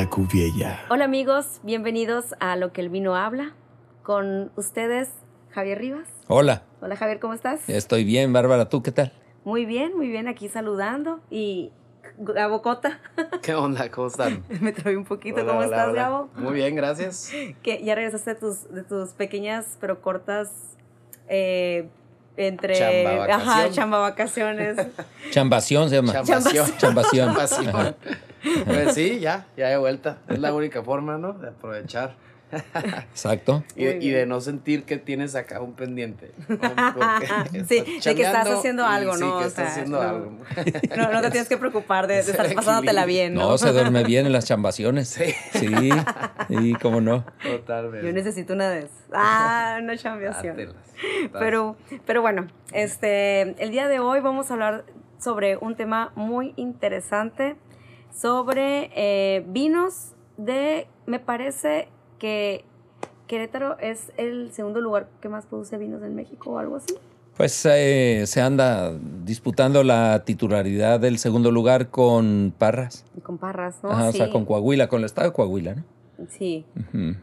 la Cuviella. Hola amigos, bienvenidos a Lo que el vino habla. Con ustedes, Javier Rivas. Hola, Hola Javier, ¿cómo estás? estoy bien, Bárbara, ¿tú qué tal? Muy bien, muy bien, aquí saludando. Y Gabo Cota, ¿Qué onda? ¿Cómo están? me trae un poquito. Hola, ¿Cómo hola, estás, hola. Gabo? Muy bien, gracias. Que ya regresaste de tus, de tus pequeñas pero cortas eh, entre Chamba ajá, vacación. chamba vacaciones. Chambación se llama. Chambación. Chambación. Chambación. Ajá. Pues sí, ya, ya de vuelta. Es la única forma, ¿no? De aprovechar. Exacto. Y de, y no sentir que tienes acá un pendiente. Sí, de que estás haciendo algo, sí, ¿no? que O estás sea, haciendo no. algo. No, no te tienes que preocupar de, de estar pasándotela bien, ¿no? No, se duerme bien en las chambaciones. Sí. Sí, y cómo no. Totalmente. Yo necesito una de esas. Ah, una chambeación. Dátelas. Pero, pero bueno, este, el día de hoy vamos a hablar sobre un tema muy interesante, sobre eh, vinos de, me parece que Querétaro es el segundo lugar que más produce vinos en México o algo así. Pues eh, se anda disputando la titularidad del segundo lugar con Parras. Con Parras, ¿no? Ajá, O sea, con Coahuila, con el estado de Coahuila, ¿no? Sí.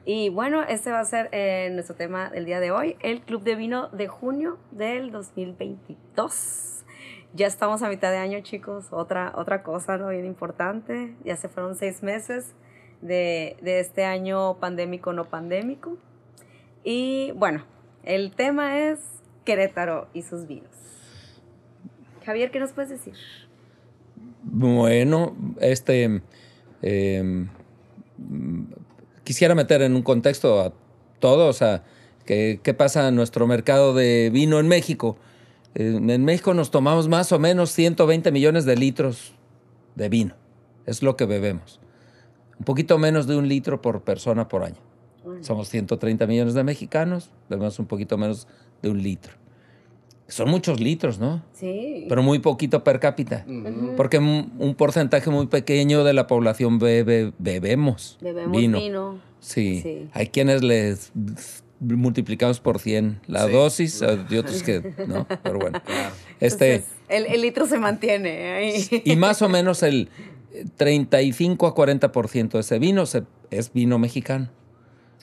Y bueno, este va a ser eh, nuestro tema del día de hoy, el Club de Vino de junio del 2022. Ya estamos a mitad de año, chicos. Otra, otra cosa ¿no? bien importante. Ya se fueron seis meses de, de este año pandémico no pandémico. Y bueno, el tema es Querétaro y sus vinos. Javier, ¿qué nos puedes decir? Bueno, este. mm, quisiera meter en un contexto a todo, o sea, ¿qué, qué pasa en nuestro mercado de vino en México? En México nos tomamos más o menos 120 millones de litros de vino. Es lo que bebemos. Un poquito menos de un litro por persona por año. Somos 130 millones de mexicanos, bebemos un poquito menos de un litro. Son muchos litros, ¿no? Sí. Pero muy poquito per cápita. Porque un un porcentaje muy pequeño de la población bebe, bebemos, Bebemos vino. Sí. Sí. Hay quienes les multiplicamos por 100 la Sí. dosis, y otros que no, pero bueno. Claro. Este, Entonces, el, el litro se mantiene ahí. y más o menos el 35 a 40% de ese vino se- es vino mexicano.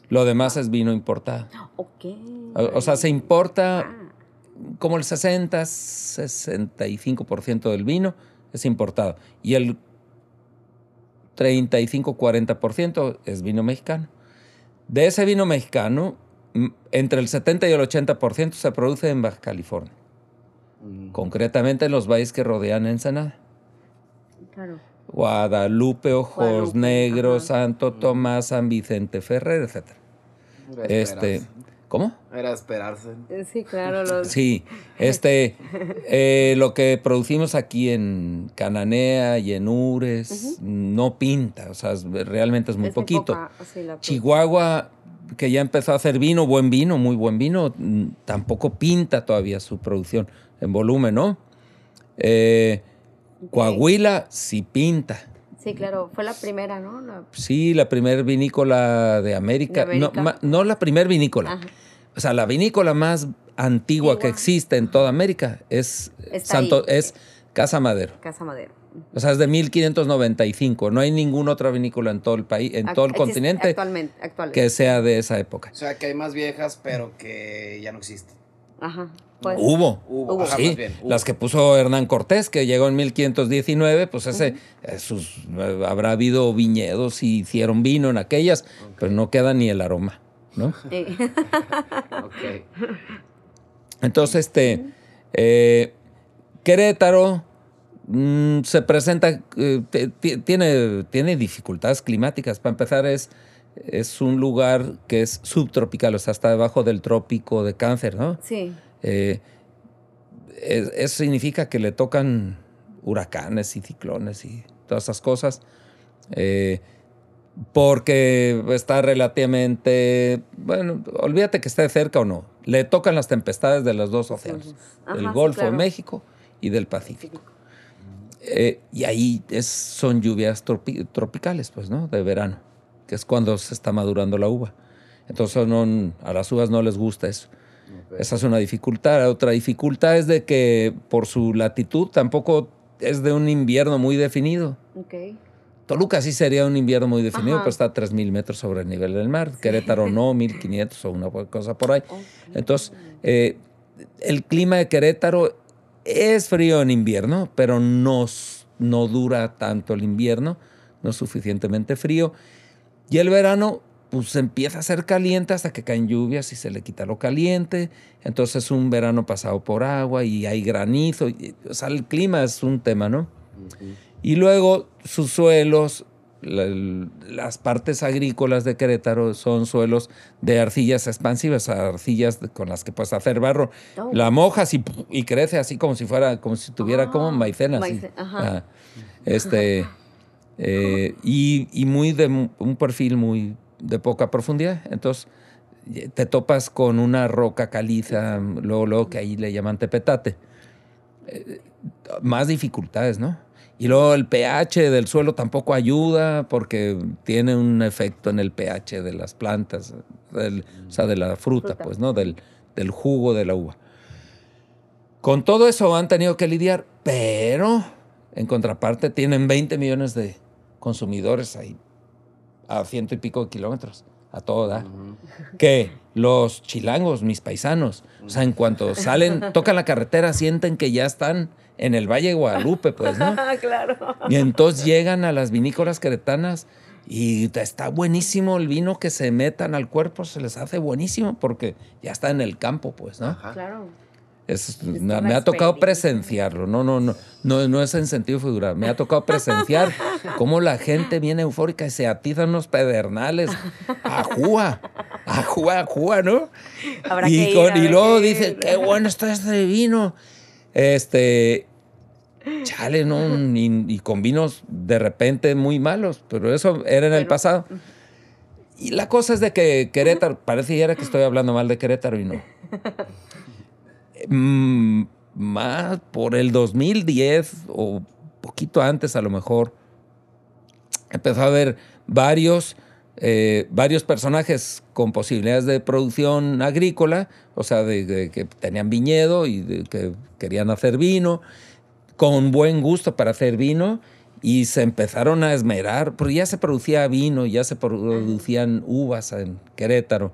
Lo demás es vino importado. Ok. O, o sea, se importa Ah, como el 60, 65% del vino es importado. Y el 35, 40% es vino mexicano. De ese vino mexicano, entre el 70 y el 80% se produce en Baja California, Ujú. concretamente en los valles que rodean Ensenada. claro. Guadalupe, Ojos Guadalupe, Negros, ajá. Santo Tomás, San Vicente Ferrer, etc. Era Este. ¿Cómo? Era esperarse. Eh, Sí, claro. Los, Sí, este, eh, lo que producimos aquí en Cananea y en Ures no pinta, o sea, realmente es muy es poquito. poca, sí, la- Chihuahua, que ya empezó a hacer vino, buen vino, muy buen vino, mm, tampoco pinta todavía su producción en volumen, ¿no? Eh. Coahuila sí pinta. Sí, claro. Fue la primera, ¿no? La- Sí, la primer vinícola de América. De América. No, ma- no la primer vinícola. Ajá. O sea, la vinícola más antigua que existe en toda América es Está Santo, ahí. es Casa Madero. Casa Madero. O sea, es de 1595. No hay ninguna otra vinícola en todo el país, en Ac- todo el continente Actualmente. actualmente. que sea de esa época. O sea, que hay más viejas, pero que ya no existen. Ajá. Pues, Hubo. Hubo, ajá, sí, más bien, hubo. las que puso Hernán Cortés, que llegó en 1519, pues ese, esos, eh, habrá habido viñedos y hicieron vino en aquellas, pero no queda ni el aroma, ¿no? eh, Ok. Entonces, este, eh, Querétaro mm, se presenta, eh, tiene, tiene dificultades climáticas. Para empezar, es, es un lugar que es subtropical, o sea, está debajo del trópico de cáncer, ¿no? sí. Eh, es- eso significa que le tocan huracanes y ciclones y todas esas cosas. Eh, porque está relativamente, bueno, olvídate que esté cerca o no, le tocan las tempestades de los dos océanos, Ajá, sí, Golfo claro. de México y del Pacífico. Eh, y ahí es, son lluvias tropi- tropicales, pues, ¿no? De verano, que es cuando se está madurando la uva. Entonces no, a las uvas no les gusta eso. Esa es una dificultad. Otra dificultad es de que por su latitud tampoco es de un invierno muy definido. Ok. Toluca sí sería un invierno muy definido, Ajá. pero está a 3.000 metros sobre el nivel del mar. Querétaro no, 1.500 o una cosa por ahí. Entonces, eh, el clima de Querétaro es frío en invierno, pero no, no dura tanto el invierno, no es suficientemente frío. Y el verano, pues empieza a ser caliente hasta que caen lluvias y se le quita lo caliente. Entonces es un verano pasado por agua y hay granizo. y- o sea, el clima es un tema, ¿no? Y luego sus suelos, la- las partes agrícolas de Querétaro son suelos de arcillas expansivas, arcillas con las que puedes hacer barro. Oh. La mojas y, y crece así como si fuera, como si tuviera como Ah, maicena. maice- ajá. Ajá. Este, eh, y, y muy de un perfil muy de poca profundidad. Entonces, eh, te topas con una roca caliza, luego, luego que ahí le llaman tepetate. Eh, más dificultades, ¿no? Y luego el pH del suelo tampoco ayuda porque tiene un efecto en el pH de las plantas, del- o sea, de la fruta, Fruta. pues, ¿no? Del, del jugo de la uva. Con todo eso han tenido que lidiar, pero en contraparte tienen 20 millones de consumidores ahí a ciento y pico de kilómetros, a todo dar. Que los chilangos, mis paisanos, o sea, en cuanto salen, tocan la carretera, sienten que ya están en el Valle de Guadalupe, pues, ¿no? Ah, claro. Y entonces llegan a las vinícolas queretanas y está buenísimo el vino que se metan al cuerpo, se les hace buenísimo porque ya está en el campo, pues, ¿no? Ajá. Claro. Es- me, ha tocado presenciarlo, no, no, no, no, no es en sentido figurado, me ha tocado presenciar cómo la gente viene eufórica y se atiza unos pedernales, ajúa, ajúa, ajúa, ¿no? Habrá y, que ir, con- y luego que dice, ir. qué bueno está este vino. Este, chale, ¿no? Y, y con vinos de repente muy malos, pero eso era en el pasado. Y la cosa es de que Querétaro, pareciera que estoy hablando mal de Querétaro y no. Mm, más por el 2010 o poquito antes a lo mejor, empezó a haber varios, eh, varios personajes con posibilidades de producción agrícola, o sea, de, de que tenían viñedo y de que querían hacer vino, con buen gusto para hacer vino, y se empezaron a esmerar, porque ya se producía vino, ya se producían uvas en Querétaro,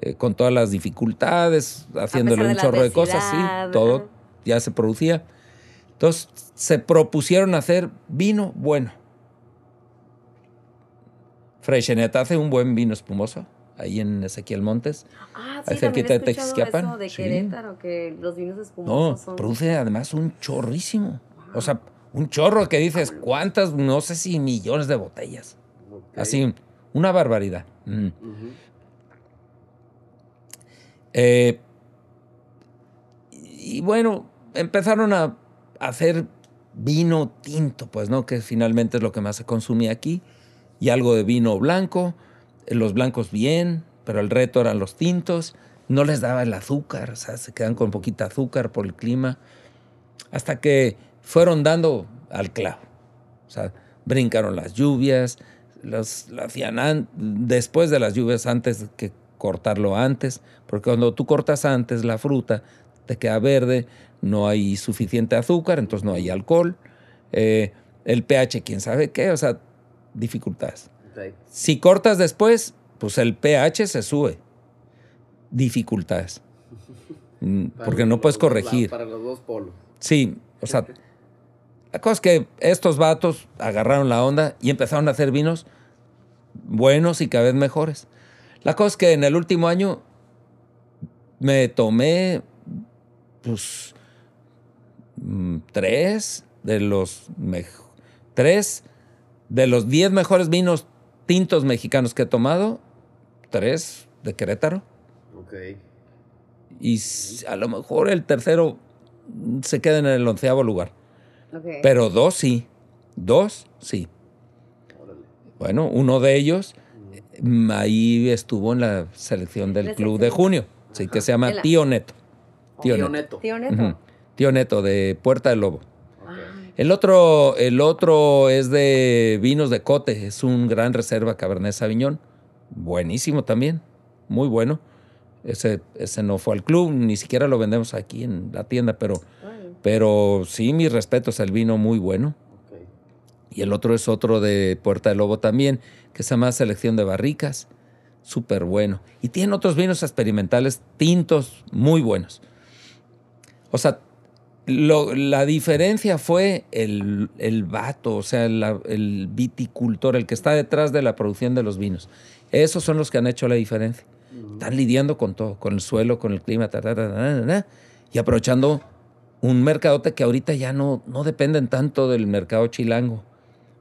eh, con todas las dificultades, haciéndole un chorro de cosas, sí, todo ya se producía. Entonces se propusieron hacer vino bueno. Freixenet hace un buen vino espumoso, ahí en Ezequiel Montes. Ah, Ahí sí, también cerquita de eso de sí. Querétaro, que los vinos No, espumosos son... produce además un chorrísimo. O sea, un chorro que dices, ¿cuántas? No sé si millones de botellas. Así, una barbaridad. Mm. Eh, y bueno, empezaron a hacer vino tinto, pues, ¿no? Que finalmente es lo que más se consumía aquí. Y algo de vino blanco. Los blancos bien, pero el reto eran los tintos. No les daba el azúcar, o sea, se quedan con poquita azúcar por el clima. Hasta que fueron dando al clavo. O sea, brincaron las lluvias, los, lo hacían an- después de las lluvias antes que cortarlo antes, porque cuando tú cortas antes la fruta, te queda verde, no hay suficiente azúcar, entonces no hay alcohol, eh, el pH, quién sabe qué, o sea, dificultades. Si cortas después, pues el pH se sube. Dificultades. Mm, Porque no puedes lados, corregir. Para los dos polos. Sí, o sea, la cosa es que estos vatos agarraron la onda y empezaron a hacer vinos buenos y cada vez mejores. La cosa es que en el último año me tomé, pues, mm, tres de los tres de los diez mejores vinos tintos mexicanos que he tomado, tres de Querétaro. Ok. Y a lo mejor el tercero se queda en el onceavo lugar. Ok. Pero dos sí. Dos sí. Órale. Bueno, uno de ellos mm, ahí estuvo en la selección del club de junio. Sí, que se llama Tío Neto. Tío Tío Neto. Neto. Tío Neto. Tío Neto de Puerta del Lobo. El otro, el otro es de vinos de Cote, es un gran reserva Cabernet Sauvignon. Buenísimo también, muy bueno. Ese, ese no fue al club, ni siquiera lo vendemos aquí en la tienda, pero, Ay. pero sí, mis respetos, el vino muy bueno. Y el otro es otro de Puerta del Lobo también, que se llama Selección de Barricas. Súper bueno. Y tienen otros vinos experimentales tintos muy buenos. O sea, lo- la diferencia fue el, el vato, o sea, la- el viticultor, el que está detrás de la producción de los vinos. Esos son los que han hecho la diferencia. Están lidiando con todo, con el suelo, con el clima, ta, ta, ta, ta, ta, ta, y aprovechando un mercadote que ahorita ya no, no dependen tanto del mercado chilango,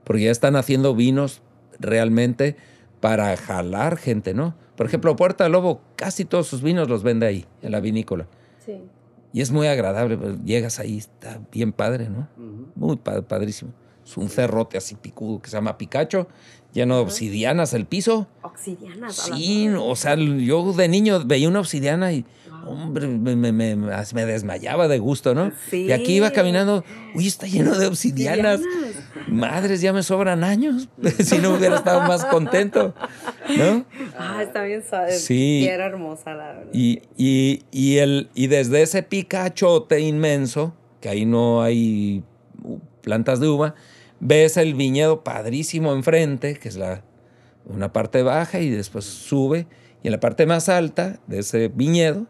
porque ya están haciendo vinos realmente para jalar gente, ¿no? Por ejemplo, Puerta Lobo, casi todos sus vinos los vende ahí, en la vinícola. Sí. Y es muy agradable, pues, llegas ahí, está bien padre, ¿no? Ujú. Muy pa- padrísimo. Es un cerrote así picudo que se llama Picacho, lleno de obsidianas el piso. Obsidianas. Sí, o sea, yo de niño veía una obsidiana y. hombre, me, me- me- me desmayaba de gusto, ¿no? Sí. Y aquí iba caminando, uy, está lleno de obsidianas. Obsidianas. Madres, ya me sobran años. si no hubiera estado más contento, ¿no? Ah, está bien suave. Sí. Y era hermosa, la verdad. Y, y- y el, y desde ese picachote inmenso, que ahí no hay uh, plantas de uva, ves el viñedo padrísimo enfrente, que es la, una parte baja y después sube. Y en la parte más alta de ese viñedo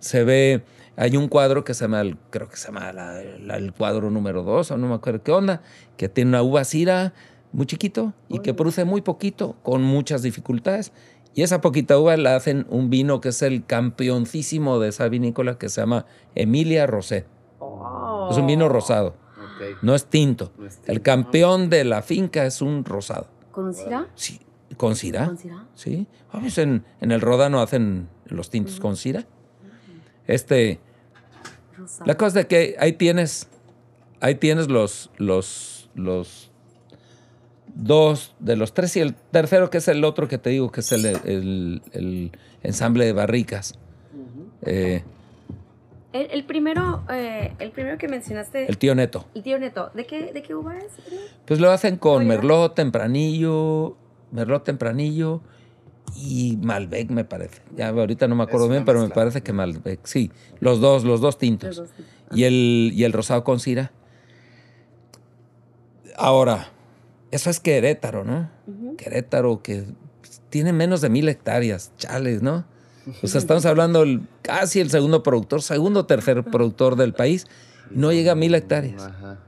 se ve, hay un cuadro que se llama, creo que se llama la- la- el cuadro número 2 o no me acuerdo qué onda, que tiene una uva cira muy chiquito y que produce muy poquito, con muchas dificultades. Y esa poquita uva la hacen un vino que es el campeoncísimo de esa vinícola que se llama Emilia Rosé. Oh. Es un vino rosado, Ok. no es tinto. No es El campeón de la finca es un rosado. ¿Con un cirá? Sí, ¿Con cira? ¿Con cirá? Sí. Veces en, en el Ródano hacen los tintos con cira. Este, la cosa es que ahí tienes, ahí tienes los, los, los dos de los tres y el tercero que es el otro que te digo que es el, el- el ensamble de barricas. Eh, El, el primero, eh, el primero que mencionaste, el tío Neto. el tío Neto, ¿de qué, de qué uva es? Pues lo hacen con. Merlot, Tempranillo, Merlot, Tempranillo y Malbec, me parece. Ya ahorita no me acuerdo bien, pero me parece que Malbec, sí. Los dos, los dos tintos. Los dos. Y el, y el rosado con cira. Ahora, eso es Querétaro, ¿no? Querétaro que tiene menos de mil hectáreas, chales, ¿no? O sea, estamos hablando el- casi el segundo productor, segundo o tercer productor del país, no llega a mil hectáreas. Ajá.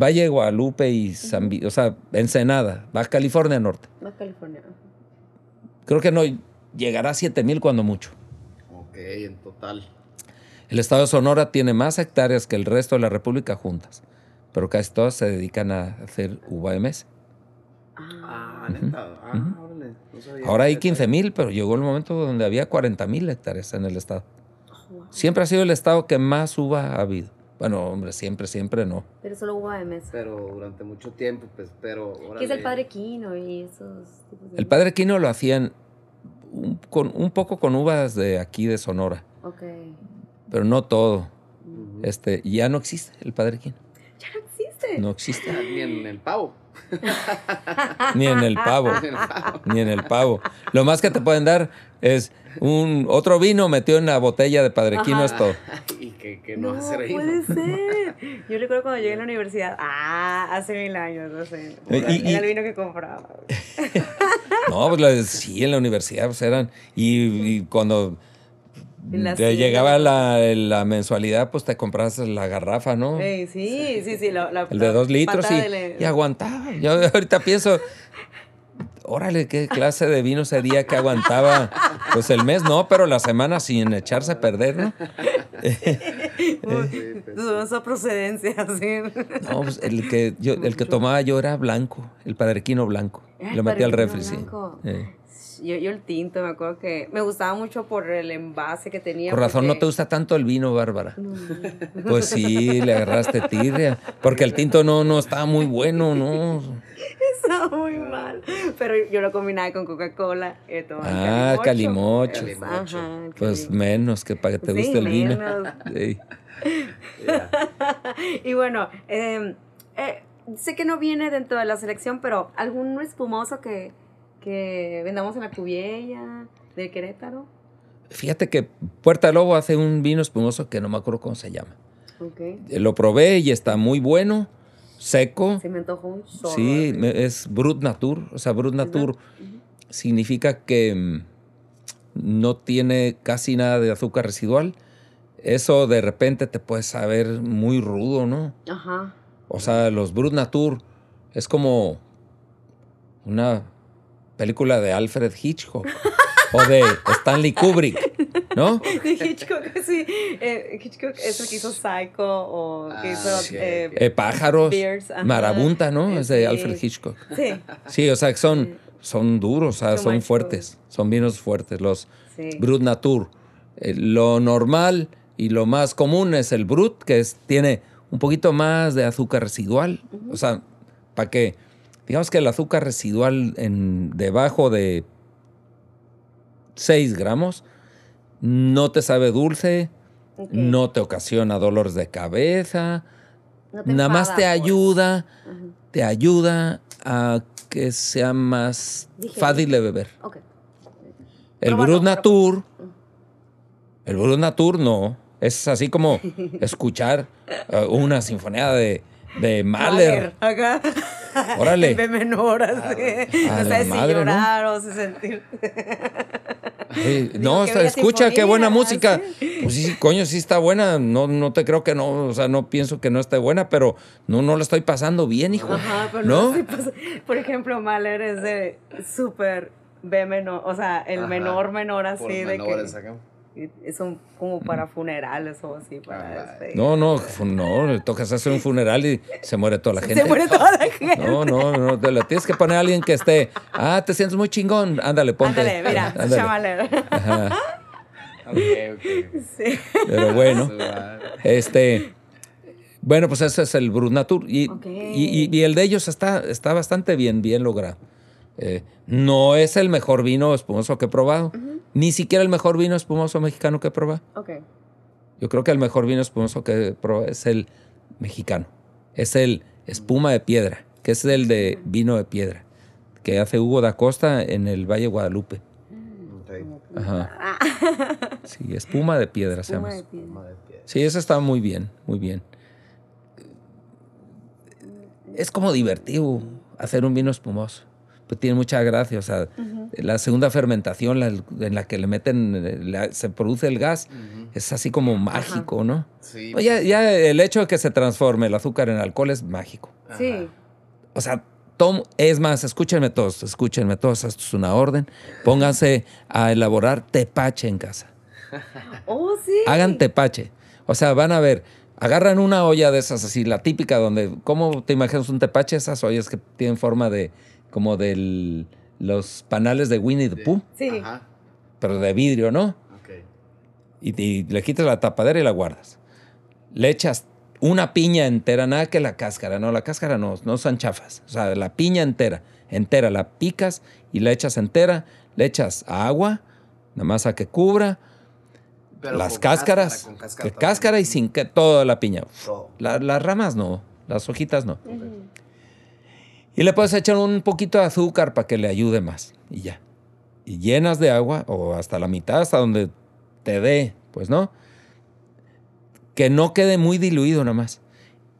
Valle de Guadalupe y San o sea, Ensenada, Baja California Norte. Baja California. Creo que no llegará a 7 mil cuando mucho. Ok, en total. El estado de Sonora tiene más hectáreas que el resto de la República juntas, pero casi todas se dedican a hacer uva de mesa. Ah, neta. Ah, órale. No. Ahora hay Neta. 15 mil, pero llegó el momento donde había 40 mil hectáreas en el estado. Oh, wow. Siempre ha sido el estado que más uva ha habido. Bueno, hombre, siempre, siempre no. Pero solo uva de mesa. Pero durante mucho tiempo, pues, pero. ¿Qué es el órale. padre Quino y esos tipos de El padre Quino lo hacían un, con, un poco con uvas de aquí de Sonora, Ok. pero no todo. Este, ya no existe el padre Quino. Ya no existe. No existe. Ah, Ni en el pavo. Ni en el pavo. Ni en el pavo. Ni en el pavo. Lo más que te pueden dar es un otro vino metido en la botella de padre Quino, Ajá. es todo. Y que, que no, No hace reír. puede ser. Yo recuerdo cuando llegué a la universidad. Ah, hace mil años, no sé. Y- y- Era el vino que compraba. No, pues la- sí, en la universidad pues eran. Y, y cuando te llegaba la, la mensualidad, pues te comprabas la garrafa, ¿no? Sí, sí, sí. La, la- El de dos litros y, de le- y aguantaba. Yo ahorita pienso, órale, qué clase de vino sería que aguantaba. Pues el mes no, pero la semana sin echarse a perder, ¿no? Dudosa procedencia, sí. No, pues el que, yo, el que tomaba yo era blanco, el padrequino blanco. Ah, Lo metí al refri, Quino sí. blanco. Eh. Yo, yo el tinto, me acuerdo que me gustaba mucho por el envase que tenía. Por razón no te gusta tanto el vino, Bárbara. No, Pues sí, le agarraste tirria. Porque el tinto no, no estaba muy bueno, ¿no? estaba muy mal. Pero yo lo combinaba con Coca-Cola. Ah, calimocho. Calimocho. Ajá, Pues calimocho. menos que para que te Sí, guste el vino. menos. Sí. Ya. y bueno, eh, eh, sé que no viene dentro de la selección, pero algún espumoso que, que vendamos en la cubiella de Querétaro. Fíjate que Puerta Lobo hace un vino espumoso que no me acuerdo cómo se llama. Ok. Eh, Lo probé y está muy bueno. seco. Se me antojó un chorro. Sí, me- es Brut Natur. O sea, Brut Natur significa que mm, no tiene casi nada de azúcar residual. Eso de repente te puede saber muy rudo, ¿no? Ajá. O sea, los Brut Natur es como una película de Alfred Hitchcock o de Stanley Kubrick, ¿no? De Hitchcock, sí. Eh, Hitchcock es el que hizo Psycho o que Ah, hizo. sí. eh, Eh, pájaros, Bears, ajá. Marabunta, ¿no? Eh, Es de sí. Alfred Hitchcock. sí, Sí, o sea, que son, son duros, o sea, Son fuertes, son vinos fuertes. Los sí. Brut Natur. Eh, lo normal y lo más común es el Brut, que es, tiene un poquito más de azúcar residual. O sea, para que, digamos que el azúcar residual en debajo de 6 gramos no te sabe dulce, no te ocasiona dolores de cabeza, No te nada más te pues. ayuda, te ayuda a que sea más fácil de beber. El Brut pero- Natur, el Brut Natur no. Es así como escuchar eh, una sinfonía de, de Mahler. Órale. B menor, así. A no sé si llorar o si sentir. Digo, no, escucha, qué buena música. ¿sí? Pues sí, coño, sí está buena. No, no te creo que no, o sea, no pienso que no esté buena, pero no, no la estoy pasando bien, hijo. Ajá, pero no. ¿No? por ejemplo, Mahler es de súper B menor, o sea, el Ajá. menor menor así Por de que un, como para funerales o así para Ah, este. No, no, no, le tocas hacer un funeral y se muere toda la gente. Se muere toda la gente. No, no, no, te la tienes que poner a alguien que esté. Ah, te sientes muy chingón. Ándale, ponte. Ándale, mira, Ándale. Ajá. Ok, ok. Sí. Pero bueno, este. Bueno, pues ese es el Brut Natur. Y, y- y- y el de ellos está, está bastante bien, bien logrado. Eh, no es el mejor vino espumoso que he probado. Ni siquiera el mejor vino espumoso mexicano que probado. Ok. Yo creo que el mejor vino espumoso que probado es el mexicano. Es el espuma de piedra, que es el de vino de piedra, que hace Hugo da Costa en el Valle Guadalupe. Ok. Ajá. Sí, espuma de piedra se llama. Espuma de piedra. Madre piedra. Sí, eso está muy bien, muy bien. Es como divertido hacer un vino espumoso. Pues tiene mucha gracia. O sea, la segunda fermentación la- en la que le meten, la- se produce el gas, es así como mágico, ¿no? Sí. Pues ya, ya el hecho de que se transforme el azúcar en alcohol es mágico. Sí. O sea, tom- es más, escúchenme todos, escúchenme todos, esto es una orden. Pónganse a elaborar tepache en casa. Oh, sí. Hagan tepache. O sea, van a ver, agarran una olla de esas así, la típica donde, ¿cómo te imaginas un tepache? Esas ollas que tienen forma de, como de los panales de Winnie the Pooh, Sí. Ajá. pero de vidrio, ¿no? Ok. Y, y le quitas la tapadera y la guardas. Le echas una piña entera, nada que la cáscara, no, la cáscara no, no son chafas. O sea, la piña entera, entera, la picas y la echas entera, le echas agua, nada más a que cubra, Pero las con cáscaras, cáscara, con cáscara y sin que toda la piña. Todo. La- las ramas no, las hojitas no. Y le puedes echar un poquito de azúcar para que le ayude más. Y ya. Y llenas de agua, o hasta la mitad, hasta donde te dé, pues no. Que no quede muy diluido nada más.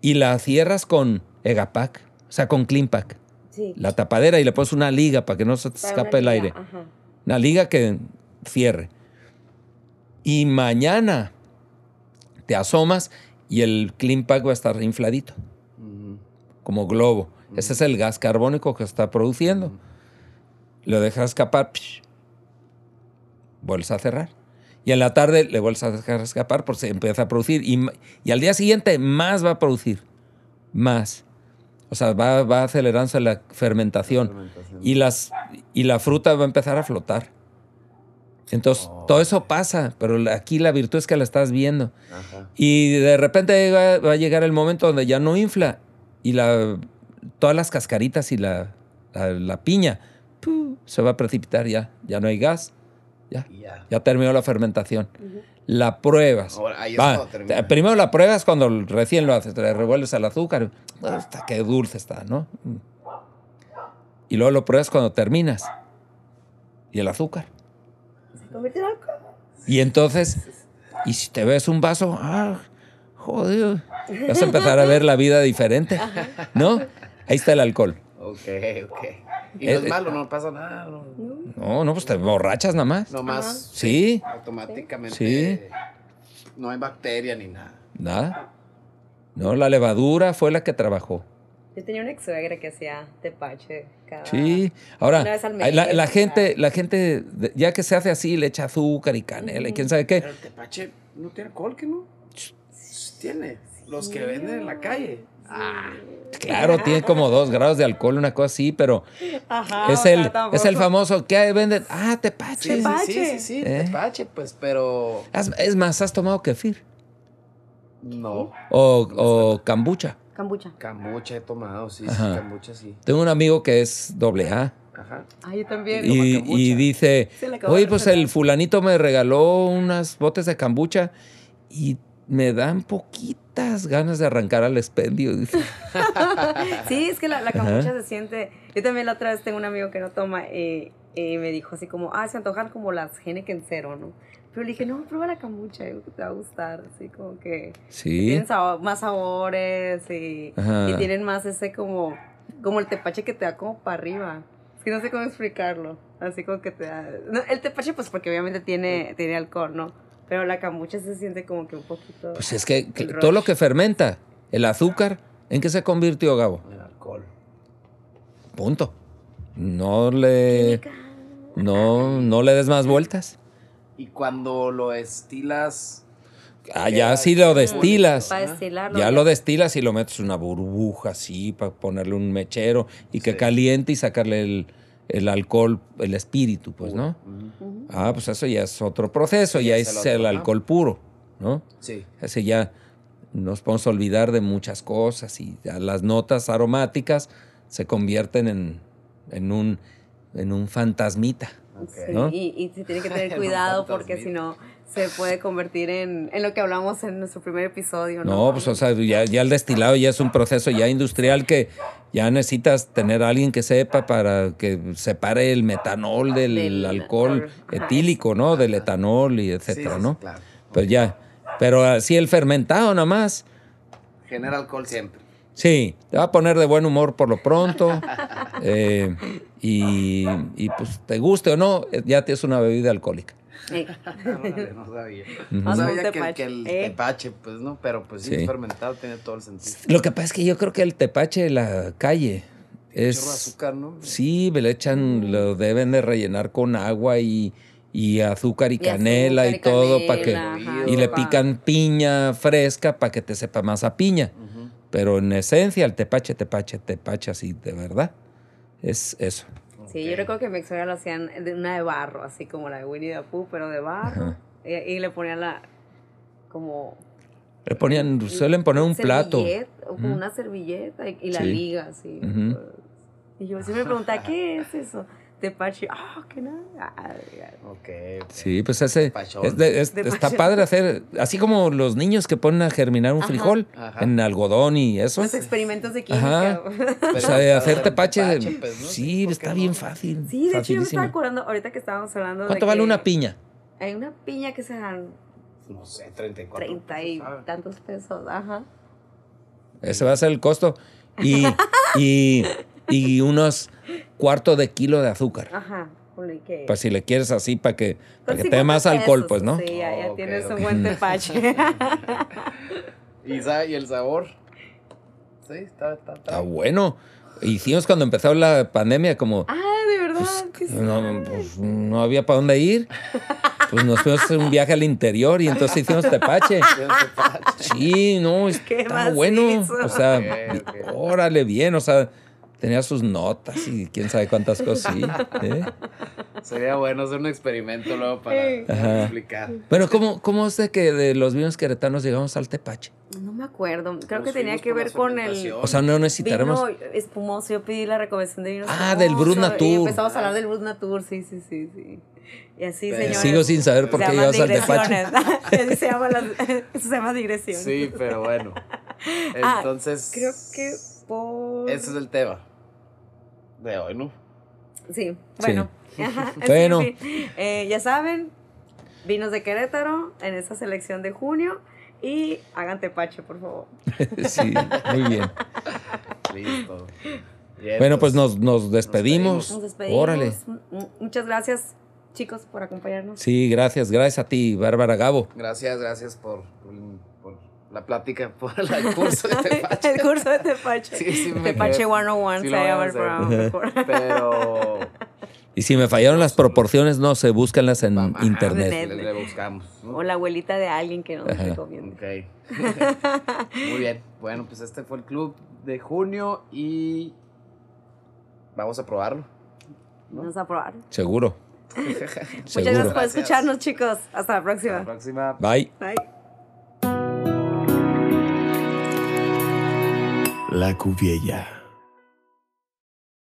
Y la cierras con Egapac, o sea, con Cleanpack. Sí. La tapadera y le pones una liga para que no se te escape el liga, aire. Ajá. Una liga que cierre. Y mañana te asomas y el Clean Pack va a estar infladito, como globo. Ese es el gas carbónico que está produciendo. Lo dejas escapar, psh, vuelves a cerrar. Y en la tarde le vuelves a dejar escapar porque se empieza a producir. Y, y al día siguiente más va a producir. Más. O sea, va, va acelerándose la fermentación. Fermentación. Y, las, y la fruta va a empezar a flotar. Entonces, Oh. todo eso pasa, pero aquí la virtud es que la estás viendo. Ajá. Y de repente va, va a llegar el momento donde ya no infla y la, todas las cascaritas y la, la, la piña se va a precipitar ya. Ya no hay gas, ya, ya. terminó la fermentación. La pruebas. Ahora, ahí es Va, primero la pruebas cuando recién lo haces, te le revuelves al azúcar. Está, qué dulce está, ¿no? Mm. Y luego lo pruebas cuando terminas. Y el azúcar. Se convierte en alcohol. Y entonces, y si te ves un vaso, ah, joder, Vas a empezar a ver la vida diferente, ¿no? Ahí está el alcohol. Ok, ok. Y Eh, no es eh, malo, no pasa nada. No, No, no, pues te borrachas nada más. Nomás Sí, automáticamente Sí. no hay bacteria ni nada. nada. No, la levadura fue la que trabajó. Yo tenía una ex suegra que hacía tepache cada... Sí. Ahora, Una vez al la, la mes, gente, la gente, ya que se hace así, le echa azúcar y canela y quién sabe qué. Pero el tepache no tiene alcohol, ¿que no? Tiene. Los que venden en la calle. Ah, Claro, tiene como dos grados de alcohol, una cosa así, pero Ajá, es sea, el, es el famoso que venden. Ah, sí, tepache. sí, sí, Tepache. sí, sí, ¿Eh? tepache, pues, pero Es más, has tomado kefir no. o, o kombucha. Cambucha. Camucha he tomado, sí, sí, Ajá. camucha sí. Tengo un amigo que es doble A Ajá. Ah, yo también. y, y dice, oye, pues recetar". el fulanito me regaló unas botes de kombucha y me dan poquitas ganas de arrancar al expendio. Sí, es que la, la cambucha se siente. Yo también la otra vez tengo un amigo que no toma eh, y me dijo así como, ah, se antojan como las Heineken cero, ¿no? Pero le dije, no, prueba la cambucha, yo creo que te va a gustar, así como que Sí. tienen sabor- más sabores y, Ajá. y tienen más ese como, como el tepache que te da como para arriba. Es que no sé cómo explicarlo, así como que te da... no, el tepache pues porque obviamente tiene, tiene alcohol, ¿no? Pero la cambucha se siente como que un poquito... Pues es que todo lo que fermenta, el azúcar, ¿en qué se convirtió, Gabo? El alcohol. Punto. No le, no, no le des más vueltas. Y cuando lo estilas, Ah, ya si lo destilas. Para destilarlo. Ya lo destilas y lo metes en una burbuja así para ponerle un mechero y que Sí. caliente y sacarle el, el alcohol, el espíritu, pues, ¿no? Ah, pues eso ya es otro proceso, Sí, ya es el otro, alcohol puro, ¿no? sí. Ese ya nos podemos olvidar de muchas cosas y ya las notas aromáticas se convierten en, en, un, en un fantasmita. Ok. Sí, ¿no? y, y se tiene que tener cuidado porque si no se puede convertir en, en lo que hablamos en nuestro primer episodio. No, No, pues o sea, ya, ya el destilado ya es un proceso ya industrial que ya necesitas tener a alguien que sepa para que separe el metanol del, Del alcohol etílico, ¿no? Del etanol y etcétera, Sí, ¿no? Claro. Pues ya. Pero así el fermentado nada más. Genera alcohol siempre. Sí, te va a poner de buen humor por lo pronto. eh, y, y, pues te guste o no, ya tienes una bebida alcohólica. Eh, no sabía. Ujú. No Haz un sabía que, el- tepache. que el Eh. tepache, pues no, pero pues sí, Sí. fermentado tiene todo el sentido. Lo que pasa es que yo creo que el tepache de la calle es... azúcar, ¿no? Sí, le echan, lo deben de rellenar con agua y, y azúcar y, Y canela azúcar y, y todo para que... ajá, Y le pican piña fresca para que te sepa más a piña. Ujú. Pero en esencia el tepache, tepache, tepache así de verdad. Es eso. Sí, yo recuerdo que en mi suegra lo hacían de una de barro, así como la de Winnie the Pooh, pero de barro. Y, y le ponían la como Le ponían, suelen poner un plato. servilleta, o como Ujú. una servilleta y, y la Sí. liga así. Y yo siempre me preguntaba, ¿qué es eso? Tepache, ah, que nada. Ah, Ok, ok. Sí, pues ese Pachón. es de- es- De está padre hacer, así como los niños que ponen a germinar un Ajá. frijol Ajá. en algodón y eso. Los experimentos de química. O sea, hacer hacer tepache, pues, ¿no? sí, ¿por está qué bien no? fácil. Sí, de hecho yo me facilísimo. estaba acordando, ahorita que estábamos hablando ¿Cuánto de vale que una piña? Hay una piña que se dan No sé, 34. 30 y ¿sabe? tantos pesos, ajá. Ese va a ser el costo. Y, y, y unos cuarto de kilo de azúcar. Ajá. que- Pues si le quieres así para que, para que te dé más 50 alcohol, pesos, pues, ¿no? Sí, ya, tienes un buen tepache. ¿Y, sabe, ¿Y el sabor? Sí, está, está, está. Está bueno. Hicimos cuando empezó la pandemia como ah, de verdad. qué no, pues, no había para dónde ir. Pues nos fuimos a hacer un viaje al interior y entonces hicimos tepache. Sí, no, ¿Qué está bueno. hizo? O sea, Ok, ok. órale, bien, o sea, tenía sus notas y quién sabe cuántas cosas, sí. ¿eh? Sería bueno hacer un experimento luego para, explicar. Bueno, ¿cómo, ¿cómo es de que de los vinos queretanos llegamos al tepache? No me acuerdo. Creo Nos que tenía que ver con el. O sea, no necesitaremos... vino espumoso. Yo pedí la recomendación de vino Ah, del Brut Natur. Y empezamos a hablar del Brut Natur, sí, sí, sí, sí. Y así, Pero- señores. Sigo sin saber por qué llegas al. Así se llama, las- se llama digresión. Sí, pero bueno. Ah, Entonces. Creo que por... Ese es el tema de hoy, ¿no? Sí, bueno. Ajá, Bueno. sí. Eh, ya saben, vinos de Querétaro en esta selección de junio. y hagan tepache, por favor. sí, muy bien. Listo. Bien, Bueno, pues nos, nos despedimos. Nos despedimos. Órale. M- Muchas gracias, chicos, por acompañarnos. Sí, gracias, gracias a ti, Bárbara Gabo. Gracias, gracias por la plática, por el curso de tepache. el curso de tepache. Sí, sí, me tepache quedé- 101 sí se llama el programa. mejor. Pero. Y si me fallaron las proporciones, no sé, búsquenlas en internet. Le, le buscamos. ¿no? O la abuelita de alguien que nos Ajá. recomiende. Ok. Muy bien. Bueno, pues este fue el club de junio y vamos a probarlo. Vamos a probar. Seguro. Muchas gracias por escucharnos, chicos. Hasta la Hasta la próxima. próxima. Bye. Bye. La Cuviella.